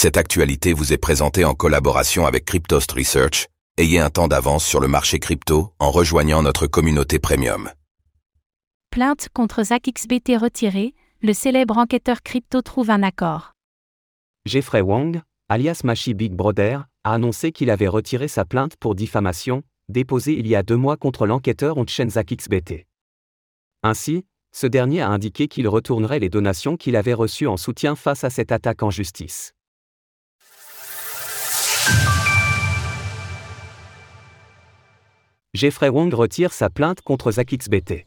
Cette actualité vous est présentée en collaboration avec Cryptost Research. Ayez un temps d'avance sur le marché crypto en rejoignant notre communauté premium. Plainte contre ZachXBT retirée, le célèbre enquêteur crypto trouve un accord. Jeffrey Wang, alias Machi Big Brother, a annoncé qu'il avait retiré sa plainte pour diffamation, déposée il y a deux mois contre l'enquêteur Onchen ZachXBT. Ainsi, ce dernier a indiqué qu'il retournerait les donations qu'il avait reçues en soutien face à cette attaque en justice. Jeffrey Wong retire sa plainte contre ZachXBT.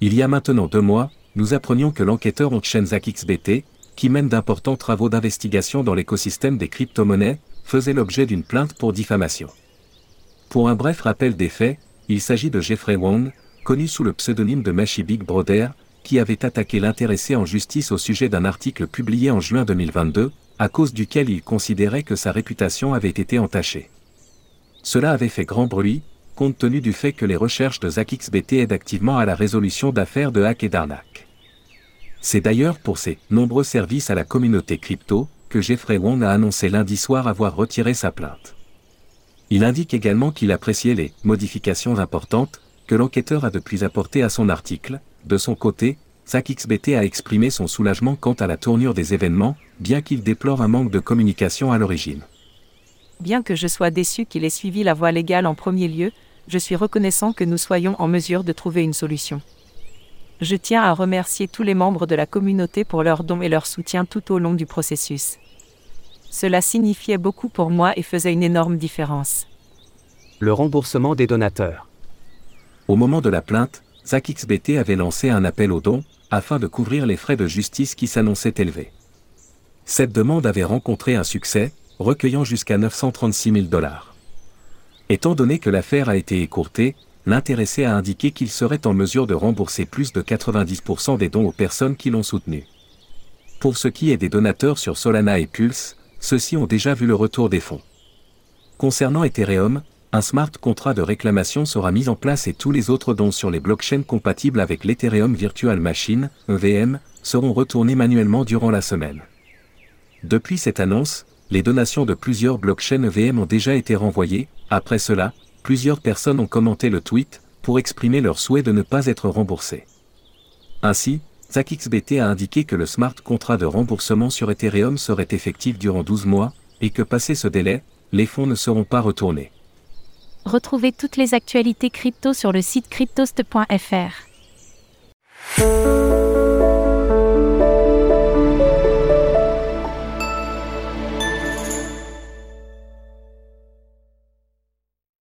Il y a maintenant deux mois, nous apprenions que l'enquêteur Onchen ZachXBT, qui mène d'importants travaux d'investigation dans l'écosystème des crypto-monnaies, faisait l'objet d'une plainte pour diffamation. Pour un bref rappel des faits, il s'agit de Jeffrey Wong, connu sous le pseudonyme de Machi Big Brother, qui avait attaqué l'intéressé en justice au sujet d'un article publié en juin 2022, à cause duquel il considérait que sa réputation avait été entachée. Cela avait fait grand bruit, compte tenu du fait que les recherches de ZachXBT aident activement à la résolution d'affaires de hack et d'arnaque. C'est d'ailleurs pour ses nombreux services à la communauté crypto que Jeffrey Wong a annoncé lundi soir avoir retiré sa plainte. Il indique également qu'il appréciait les modifications importantes que l'enquêteur a depuis apportées à son article. De son côté, ZachXBT a exprimé son soulagement quant à la tournure des événements, bien qu'il déplore un manque de communication à l'origine. Bien que je sois déçu qu'il ait suivi la voie légale en premier lieu, je suis reconnaissant que nous soyons en mesure de trouver une solution. Je tiens à remercier tous les membres de la communauté pour leurs dons et leur soutien tout au long du processus. Cela signifiait beaucoup pour moi et faisait une énorme différence. Le remboursement des donateurs. Au moment de la plainte, ZachXBT avait lancé un appel aux dons, afin de couvrir les frais de justice qui s'annonçaient élevés. Cette demande avait rencontré un succès, recueillant jusqu'à 936 000 dollars. Étant donné que l'affaire a été écourtée, l'intéressé a indiqué qu'il serait en mesure de rembourser plus de 90% des dons aux personnes qui l'ont soutenu. Pour ce qui est des donateurs sur Solana et Pulse, ceux-ci ont déjà vu le retour des fonds. Concernant Ethereum, un smart contrat de réclamation sera mis en place et tous les autres dons sur les blockchains compatibles avec l'Ethereum Virtual Machine, EVM, seront retournés manuellement durant la semaine. Depuis cette annonce, les donations de plusieurs blockchains EVM ont déjà été renvoyées, après cela, plusieurs personnes ont commenté le tweet, pour exprimer leur souhait de ne pas être remboursés. Ainsi, ZachXBT a indiqué que le smart contrat de remboursement sur Ethereum serait effectif durant 12 mois, et que passé ce délai, les fonds ne seront pas retournés. Retrouvez toutes les actualités crypto sur le site cryptost.fr.